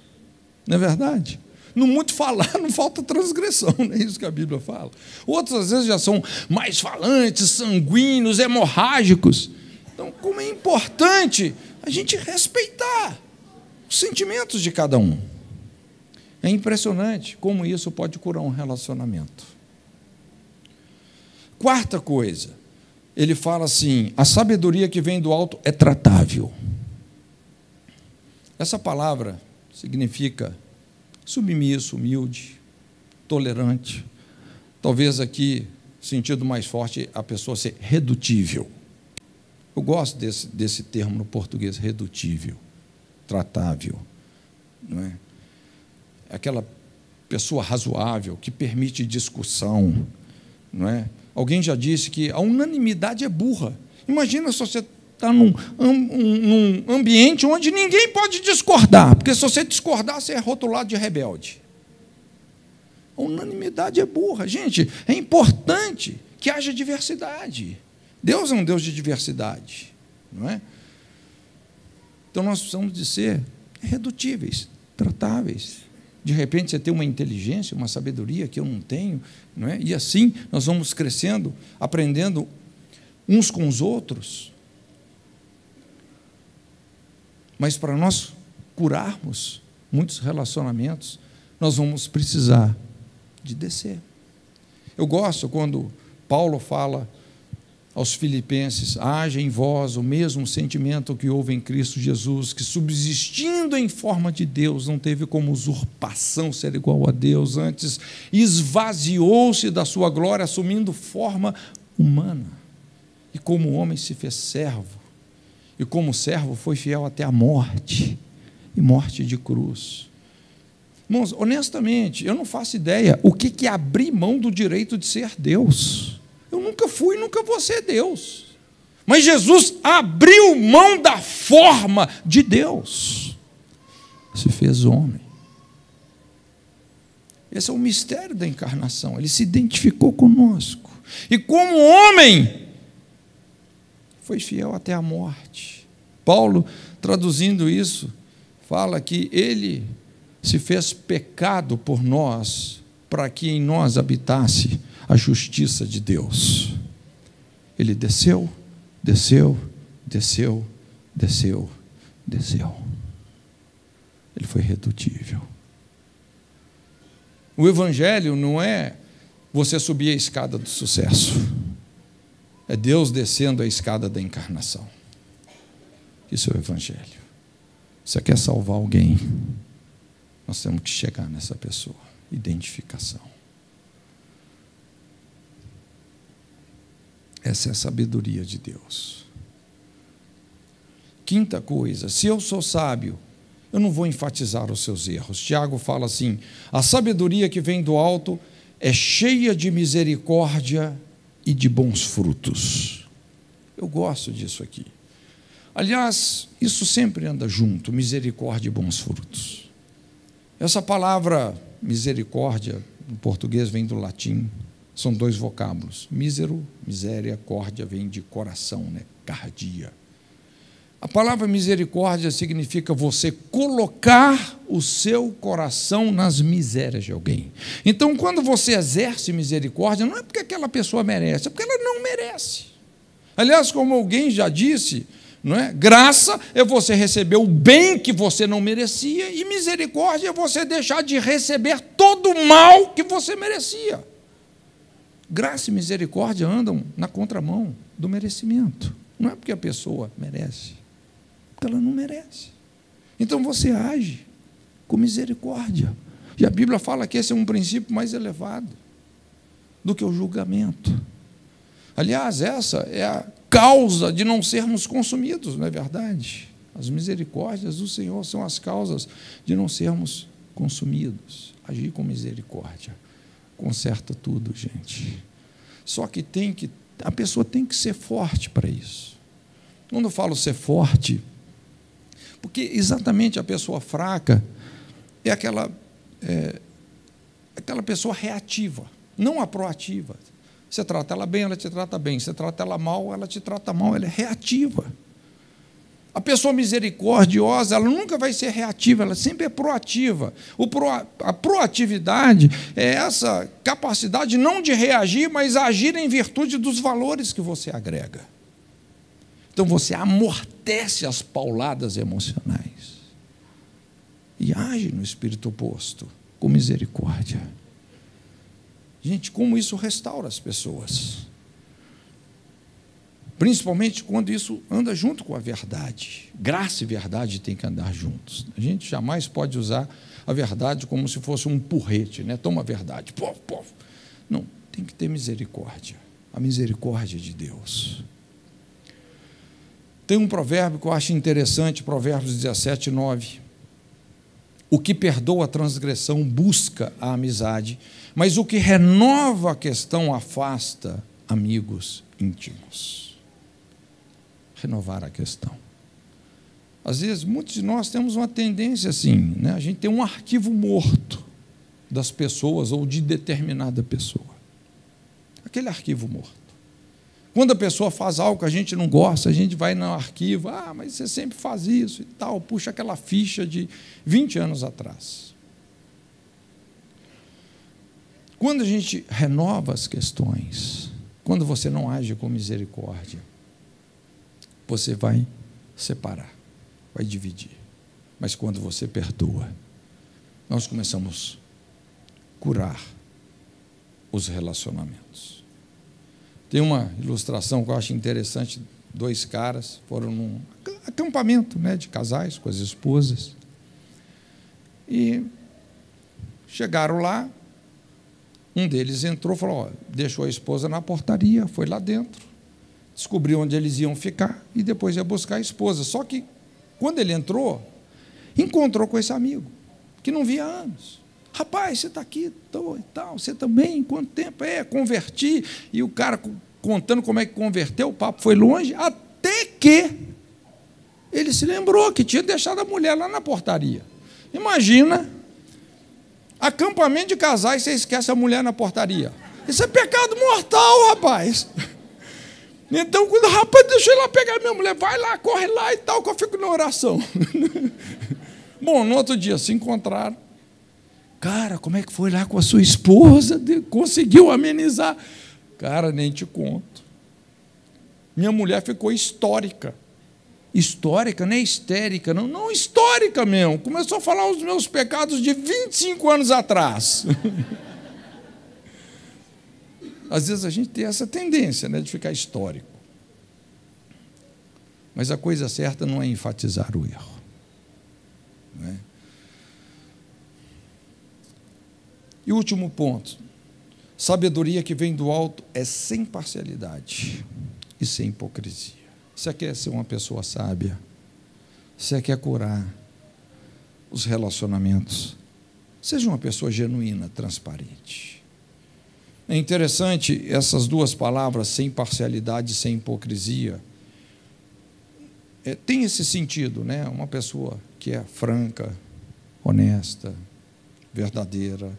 Não é verdade? No muito falar não falta transgressão, não é isso que a Bíblia fala. Outros às vezes já são mais falantes, sanguíneos, hemorrágicos. Então, como é importante a gente respeitar os sentimentos de cada um. É impressionante como isso pode curar um relacionamento. Quarta coisa, ele fala assim: a sabedoria que vem do alto é tratável. Essa palavra significa submisso, humilde, tolerante. Talvez aqui sentido mais forte, a pessoa ser redutível. Eu gosto desse, desse termo no português, redutível, tratável. Não é? Aquela pessoa razoável, que permite discussão. Não é? Alguém já disse que a unanimidade é burra. Imagina se você está num, num ambiente onde ninguém pode discordar, porque se você discordar, você é rotulado de rebelde. A unanimidade é burra. Gente, é importante que haja diversidade. Deus é um Deus de diversidade, não é? Então nós precisamos de ser redutíveis, tratáveis. De repente você tem uma inteligência, uma sabedoria que eu não tenho, não é? E assim nós vamos crescendo, aprendendo uns com os outros. Mas para nós curarmos muitos relacionamentos, nós vamos precisar de descer. Eu gosto quando Paulo fala aos filipenses: haja em vós o mesmo sentimento que houve em Cristo Jesus, que subsistindo em forma de Deus, não teve como usurpação ser igual a Deus, antes esvaziou-se da sua glória, assumindo forma humana. E como homem se fez servo, e como servo foi fiel até a morte e morte de cruz. Irmãos, honestamente, eu não faço ideia o que é abrir mão do direito de ser Deus. Eu nunca fui, nunca vou ser Deus. Mas Jesus abriu mão da forma de Deus. Se fez homem. Esse é o mistério da encarnação. Ele se identificou conosco. E como homem, foi fiel até a morte. Paulo, traduzindo isso, fala que ele se fez pecado por nós, para que em nós habitasse a justiça de Deus. Ele desceu, desceu, desceu, desceu, desceu. Ele foi redutível. O Evangelho não é você subir a escada do sucesso, é Deus descendo a escada da encarnação. Isso é o Evangelho. Você quer salvar alguém? Nós temos que chegar nessa pessoa. Identificação. Essa é a sabedoria de Deus. Quinta coisa, se eu sou sábio, eu não vou enfatizar os seus erros. Tiago fala assim: a sabedoria que vem do alto é cheia de misericórdia e de bons frutos. Eu gosto disso aqui. Aliás, isso sempre anda junto, misericórdia e bons frutos. Essa palavra misericórdia, em português, vem do latim, são dois vocábulos. Mísero, miséria, córdia vem de coração, né? cardia. A palavra misericórdia significa você colocar o seu coração nas misérias de alguém. Então, quando você exerce misericórdia, não é porque aquela pessoa merece, é porque ela não merece. Aliás, como alguém já disse, não é? Graça é você receber o bem que você não merecia, e misericórdia é você deixar de receber todo o mal que você merecia. Graça e misericórdia andam na contramão do merecimento. Não é porque a pessoa merece, porque ela não merece. Então você age com misericórdia. E a Bíblia fala que esse é um princípio mais elevado do que o julgamento. Aliás, essa é a causa de não sermos consumidos, não é verdade? As misericórdias do Senhor são as causas de não sermos consumidos. Agir com misericórdia conserta tudo, gente. Só que tem que a pessoa tem que ser forte para isso. Quando eu falo ser forte, porque exatamente a pessoa fraca é aquela é, aquela pessoa reativa, não a proativa. Você trata ela bem, ela te trata bem. Você trata ela mal, ela te trata mal. Ela é reativa. A pessoa misericordiosa, ela nunca vai ser reativa, ela sempre é proativa. Pro, a proatividade é essa capacidade não de reagir, mas agir em virtude dos valores que você agrega. Então você amortece as pauladas emocionais e age no espírito oposto, com misericórdia. Gente, como isso restaura as pessoas principalmente quando isso anda junto com a verdade. Graça e verdade têm que andar juntos. A gente jamais pode usar a verdade como se fosse um porrete, né? Toma a verdade, pof, pof. Não, tem que ter misericórdia a misericórdia de Deus. Tem um provérbio que eu acho interessante, Provérbios 17, 9. O que perdoa a transgressão busca a amizade, mas o que renova a questão afasta amigos íntimos. Renovar a questão. Às vezes, muitos de nós temos uma tendência assim, né? a gente tem um arquivo morto das pessoas ou de determinada pessoa. Aquele arquivo morto. Quando a pessoa faz algo que a gente não gosta, a gente vai no arquivo, ah, mas você sempre faz isso e tal, puxa aquela ficha de 20 anos atrás. Quando a gente renova as questões, quando você não age com misericórdia, você vai separar, vai dividir. Mas quando você perdoa, nós começamos a curar os relacionamentos. Tem uma ilustração que eu acho interessante: dois caras foram num acampamento né, de casais com as esposas. E chegaram lá, um deles entrou, falou, ó, deixou a esposa na portaria, foi lá dentro, descobriu onde eles iam ficar e depois ia buscar a esposa. Só que quando ele entrou, encontrou com esse amigo, que não via há anos. Rapaz, você está aqui tô, e tal, você também? Quanto tempo? É, converti. E o cara contando como é que converteu, o papo foi longe, até que ele se lembrou que tinha deixado a mulher lá na portaria. Imagina, acampamento de casais, você esquece a mulher na portaria. Isso é pecado mortal, rapaz. Então, quando, rapaz, deixa eu ir lá pegar minha mulher, vai lá, corre lá e tal, que eu fico na oração. Bom, no outro dia se encontraram. Cara, como é que foi lá com a sua esposa? Conseguiu amenizar? Cara, nem te conto. Minha mulher ficou histórica. Histórica, nem histérica, não, não histórica mesmo. Começou a falar os meus pecados de 25 anos atrás. Às vezes a gente tem essa tendência né, de ficar histórico. Mas a coisa certa não é enfatizar o erro. É? E último ponto: sabedoria que vem do alto é sem parcialidade e sem hipocrisia. Você quer ser uma pessoa sábia? Você quer curar os relacionamentos? Seja uma pessoa genuína, transparente. É interessante essas duas palavras, sem parcialidade sem hipocrisia. É, tem esse sentido, né? Uma pessoa que é franca, honesta, verdadeira,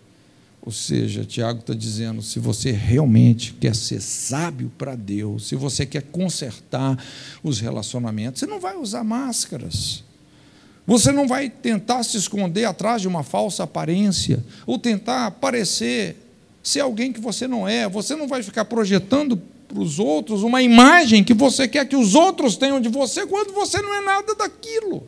ou seja, Tiago está dizendo: se você realmente quer ser sábio para Deus, se você quer consertar os relacionamentos, você não vai usar máscaras. Você não vai tentar se esconder atrás de uma falsa aparência, ou tentar parecer ser alguém que você não é. Você não vai ficar projetando para os outros uma imagem que você quer que os outros tenham de você, quando você não é nada daquilo.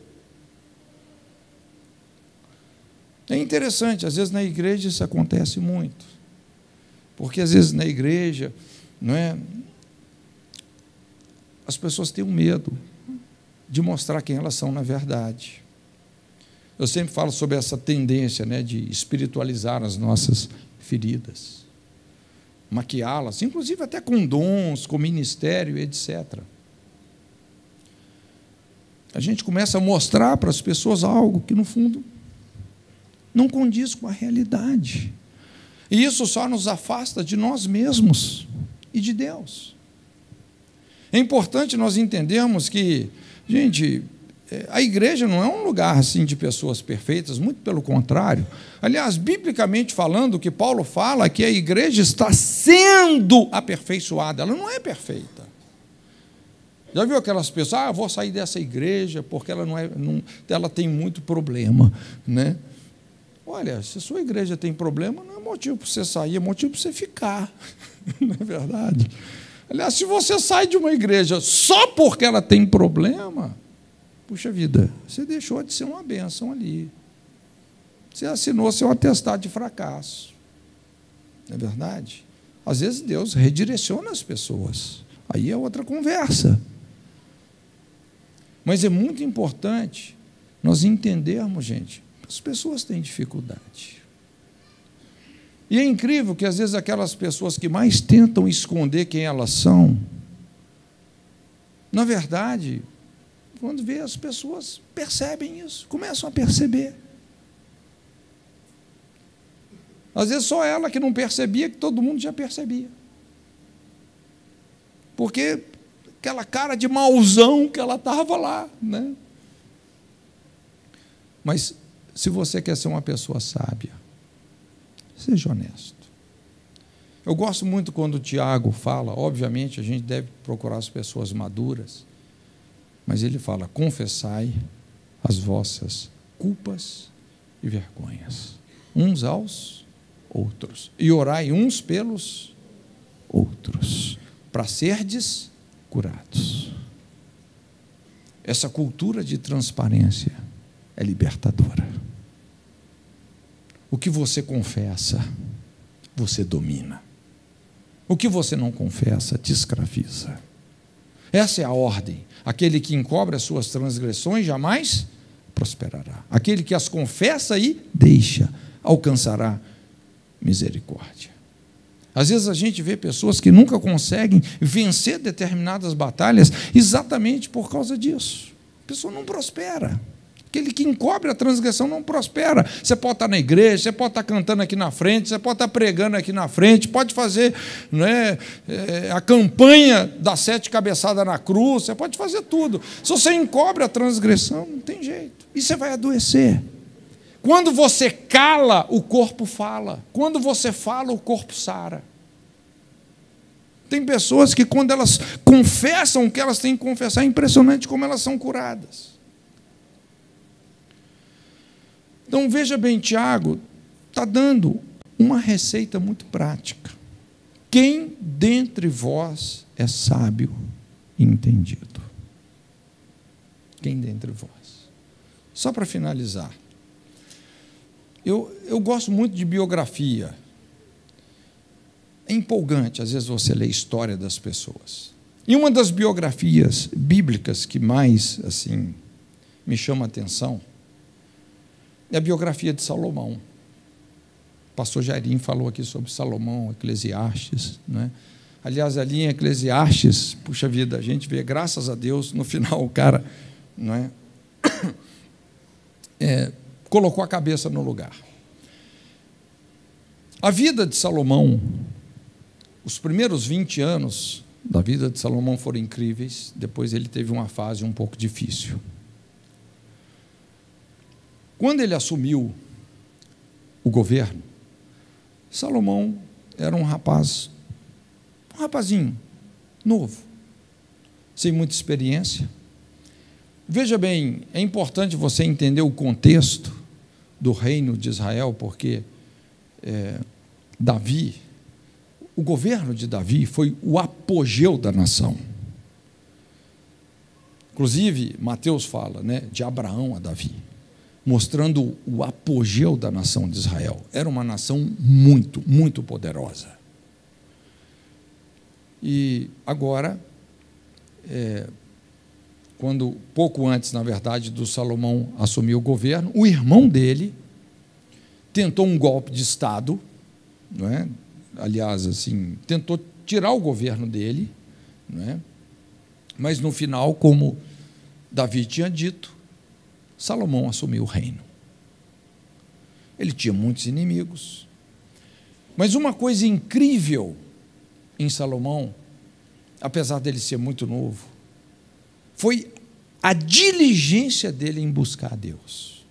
É interessante, às vezes na igreja isso acontece muito. Porque às vezes na igreja, não é? As pessoas têm um medo de mostrar quem elas são na verdade. Eu sempre falo sobre essa tendência né, de espiritualizar as nossas feridas, maquiá-las, inclusive até com dons, com ministério, etc. A gente começa a mostrar para as pessoas algo que, no fundo, não condiz com a realidade. E isso só nos afasta de nós mesmos e de Deus. É importante nós entendermos que, gente, a igreja não é um lugar assim de pessoas perfeitas, muito pelo contrário. Aliás, biblicamente falando, o que Paulo fala é que a igreja está sendo aperfeiçoada, ela não é perfeita. Já viu aquelas pessoas, ah, vou sair dessa igreja porque ela não é, não, ela tem muito problema, né? Olha, se a sua igreja tem problema, não é motivo para você sair, é motivo para você ficar. não é verdade? Aliás, se você sai de uma igreja só porque ela tem problema, puxa vida, você deixou de ser uma bênção ali. Você assinou seu atestado de fracasso. Não é verdade? Às vezes Deus redireciona as pessoas. Aí é outra conversa. Mas é muito importante nós entendermos, gente, as pessoas têm dificuldade. E é incrível que às vezes aquelas pessoas que mais tentam esconder quem elas são, na verdade, quando vê as pessoas percebem isso, começam a perceber. Às vezes só ela que não percebia, que todo mundo já percebia. Porque aquela cara de mauzão que ela estava lá, né? Mas se você quer ser uma pessoa sábia, seja honesto. Eu gosto muito quando o Tiago fala, obviamente a gente deve procurar as pessoas maduras, mas ele fala: confessai as vossas culpas e vergonhas, uns aos outros, e orai uns pelos outros, para serdes curados. Essa cultura de transparência é libertadora. O que você confessa, você domina. O que você não confessa, te escraviza. Essa é a ordem. Aquele que encobre as suas transgressões jamais prosperará. Aquele que as confessa e deixa, alcançará misericórdia. Às vezes a gente vê pessoas que nunca conseguem vencer determinadas batalhas exatamente por causa disso. A pessoa não prospera. Aquele que encobre a transgressão não prospera. Você pode estar na igreja, você pode estar cantando aqui na frente, você pode estar pregando aqui na frente, pode fazer né, é, a campanha das sete cabeçadas na cruz, você pode fazer tudo. Se você encobre a transgressão, não tem jeito. E você vai adoecer. Quando você cala, o corpo fala. Quando você fala, o corpo sara. Tem pessoas que, quando elas confessam o que elas têm que confessar, é impressionante como elas são curadas. Então veja bem, Tiago está dando uma receita muito prática. Quem dentre vós é sábio e entendido? Quem dentre vós? Só para finalizar. Eu, eu gosto muito de biografia. É empolgante, às vezes, você lê a história das pessoas. E uma das biografias bíblicas que mais assim me chama a atenção é a biografia de Salomão. O pastor Jairim falou aqui sobre Salomão, Eclesiastes. Né? Aliás, ali em Eclesiastes, puxa vida, a gente vê, graças a Deus, no final o cara não é, é colocou a cabeça no lugar. A vida de Salomão, os primeiros 20 anos da vida de Salomão foram incríveis, depois ele teve uma fase um pouco difícil. Quando ele assumiu o governo, Salomão era um rapaz, um rapazinho, novo, sem muita experiência. Veja bem, é importante você entender o contexto do reino de Israel, porque é, Davi, o governo de Davi foi o apogeu da nação. Inclusive, Mateus fala né, de Abraão a Davi mostrando o apogeu da nação de Israel. Era uma nação muito, muito poderosa. E agora, é, quando pouco antes, na verdade, do Salomão assumir o governo, o irmão dele tentou um golpe de Estado, não é? aliás, assim, tentou tirar o governo dele, não é? mas no final, como Davi tinha dito, Salomão assumiu o reino. Ele tinha muitos inimigos. Mas uma coisa incrível em Salomão, apesar dele ser muito novo, foi a diligência dele em buscar a Deus.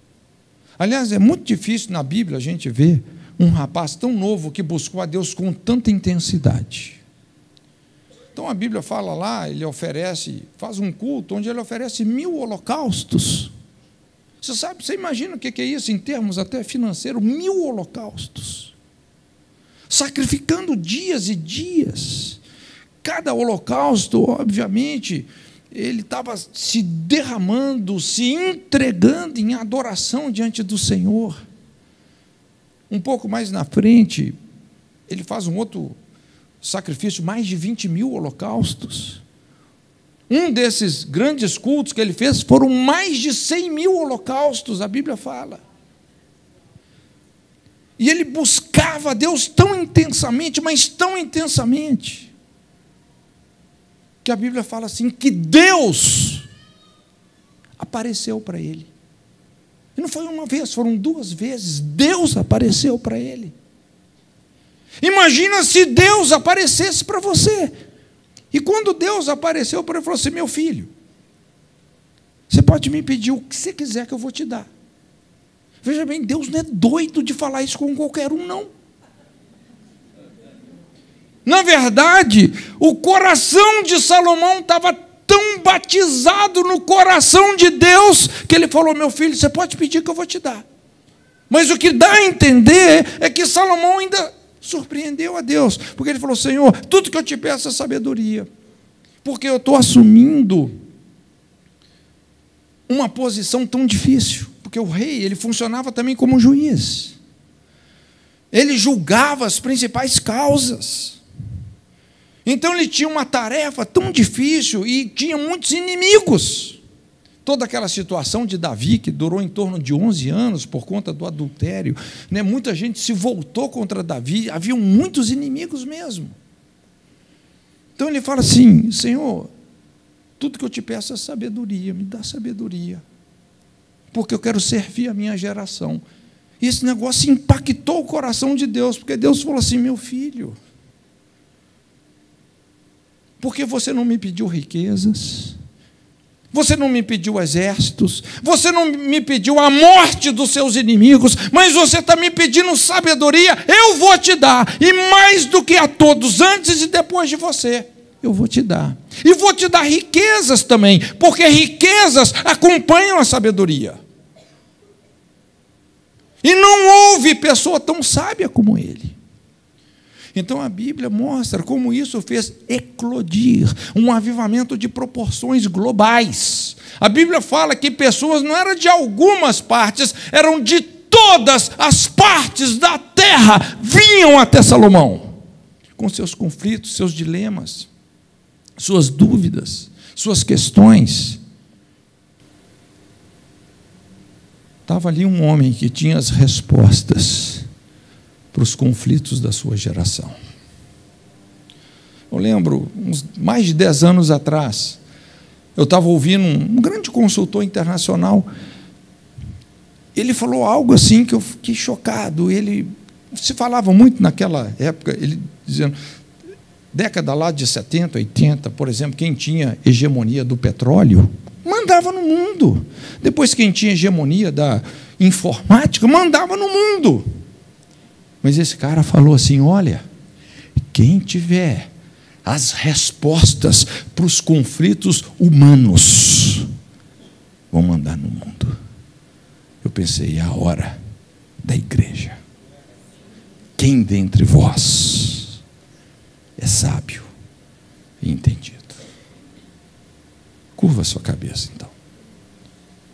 Aliás, é muito difícil na Bíblia a gente ver um rapaz tão novo que buscou a Deus com tanta intensidade. Então a Bíblia fala lá, ele oferece, faz um culto onde ele oferece mil holocaustos. Você sabe, você imagina o que é isso em termos até financeiros? Mil holocaustos. Sacrificando dias e dias. Cada holocausto, obviamente, ele estava se derramando, se entregando em adoração diante do Senhor. Um pouco mais na frente, ele faz um outro sacrifício, mais de 20 mil holocaustos. Um desses grandes cultos que ele fez foram mais de 100 mil holocaustos, a Bíblia fala. E ele buscava Deus tão intensamente, mas tão intensamente, que a Bíblia fala assim: que Deus apareceu para ele. E não foi uma vez, foram duas vezes. Deus apareceu para ele. Imagina se Deus aparecesse para você. E quando Deus apareceu para ele, falou assim: Meu filho, você pode me pedir o que você quiser que eu vou te dar. Veja bem, Deus não é doido de falar isso com qualquer um, não. Na verdade, o coração de Salomão estava tão batizado no coração de Deus que ele falou: Meu filho, você pode pedir que eu vou te dar. Mas o que dá a entender é que Salomão ainda surpreendeu a Deus, porque ele falou: Senhor, tudo que eu te peço é sabedoria, porque eu estou assumindo uma posição tão difícil porque o rei ele funcionava também como juiz. Ele julgava as principais causas. Então ele tinha uma tarefa tão difícil e tinha muitos inimigos. Toda aquela situação de Davi, que durou em torno de 11 anos por conta do adultério, né? muita gente se voltou contra Davi, havia muitos inimigos mesmo. Então ele fala assim: Senhor, tudo que eu te peço é sabedoria, me dá sabedoria porque eu quero servir a minha geração. E esse negócio impactou o coração de Deus, porque Deus falou assim: meu filho, porque você não me pediu riquezas, você não me pediu exércitos, você não me pediu a morte dos seus inimigos, mas você está me pedindo sabedoria, eu vou te dar, e mais do que a todos, antes e depois de você, eu vou te dar. E vou te dar riquezas também, porque riquezas acompanham a sabedoria. E não houve pessoa tão sábia como ele. Então a Bíblia mostra como isso fez eclodir um avivamento de proporções globais. A Bíblia fala que pessoas não eram de algumas partes, eram de todas as partes da terra, vinham até Salomão, com seus conflitos, seus dilemas, suas dúvidas, suas questões. Estava ali um homem que tinha as respostas para os conflitos da sua geração. Eu lembro, uns mais de dez anos atrás, eu estava ouvindo um, um grande consultor internacional. Ele falou algo assim que eu fiquei chocado. Ele se falava muito naquela época, ele dizendo, década lá de 70, 80, por exemplo, quem tinha hegemonia do petróleo mandava no mundo. Depois, quem tinha hegemonia da informática, mandava no mundo. Mas esse cara falou assim: olha, quem tiver as respostas para os conflitos humanos, vão mandar no mundo. Eu pensei, é a hora da igreja. Quem dentre vós é sábio e entendido? Curva sua cabeça, então.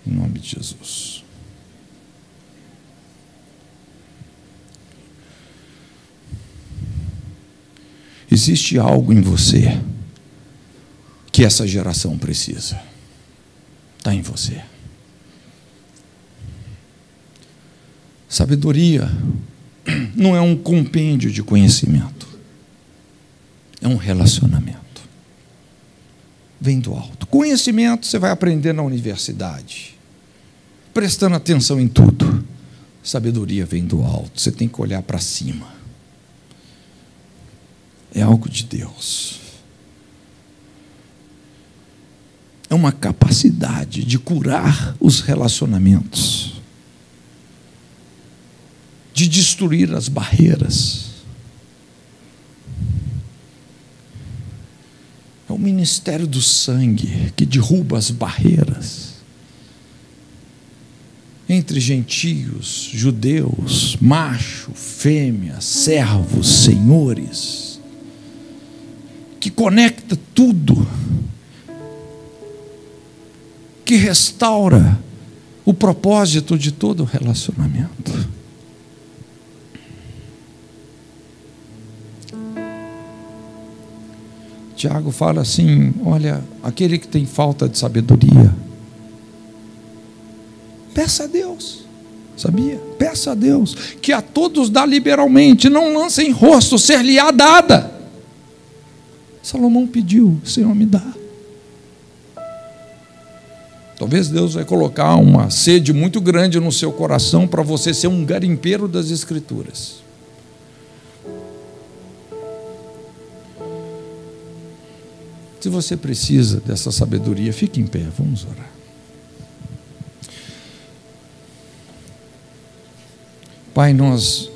Em nome de Jesus. Existe algo em você que essa geração precisa. Está em você. Sabedoria não é um compêndio de conhecimento, é um relacionamento vem do alto. Conhecimento você vai aprender na universidade, prestando atenção em tudo. Sabedoria vem do alto, você tem que olhar para cima. É algo de Deus. É uma capacidade de curar os relacionamentos, de destruir as barreiras. É o ministério do sangue que derruba as barreiras. Entre gentios, judeus, macho, fêmea, servos, senhores, que conecta tudo, que restaura o propósito de todo relacionamento. Tiago fala assim: olha, aquele que tem falta de sabedoria, peça a Deus. Sabia? Peça a Deus que a todos dá liberalmente, não lancem rosto, ser-lhe-á dada. Salomão pediu, Senhor, me dá. Talvez Deus vai colocar uma sede muito grande no seu coração para você ser um garimpeiro das Escrituras. Se você precisa dessa sabedoria, fique em pé, vamos orar. Pai, nós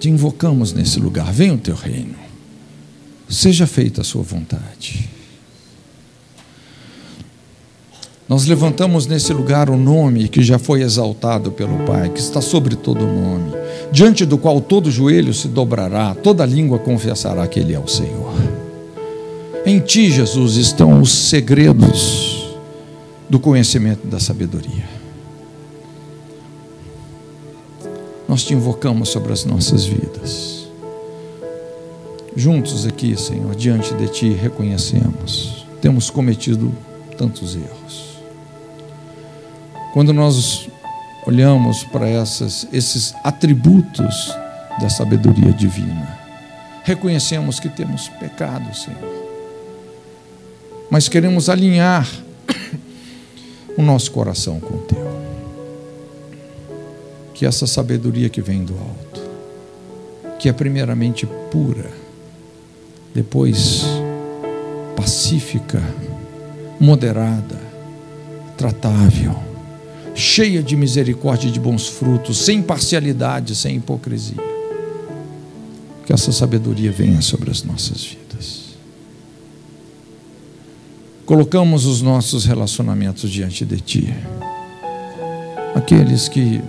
te invocamos nesse lugar, venha o teu reino, seja feita a sua vontade. Nós levantamos nesse lugar o nome que já foi exaltado pelo Pai, que está sobre todo nome, diante do qual todo joelho se dobrará, toda língua confessará que Ele é o Senhor. Em Ti, Jesus, estão os segredos do conhecimento da sabedoria. Nós te invocamos sobre as nossas vidas. Juntos aqui, Senhor, diante de Ti, reconhecemos, temos cometido tantos erros. Quando nós olhamos para essas, esses atributos da sabedoria divina, reconhecemos que temos pecado, Senhor mas queremos alinhar o nosso coração com o teu. Que essa sabedoria que vem do alto, que é primeiramente pura, depois pacífica, moderada, tratável, cheia de misericórdia e de bons frutos, sem parcialidade, sem hipocrisia. Que essa sabedoria venha sobre as nossas vidas colocamos os nossos relacionamentos diante de Ti. Aqueles que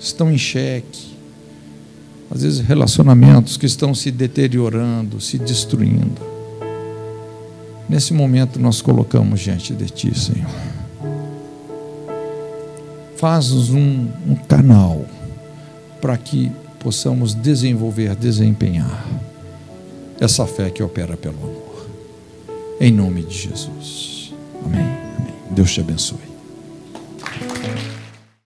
estão em xeque, às vezes relacionamentos que estão se deteriorando, se destruindo. Nesse momento nós colocamos diante de Ti, Senhor. Faz-nos um, um canal para que possamos desenvolver, desempenhar essa fé que opera pelo amor. Em nome de Jesus. Amém. Amém. Deus te abençoe.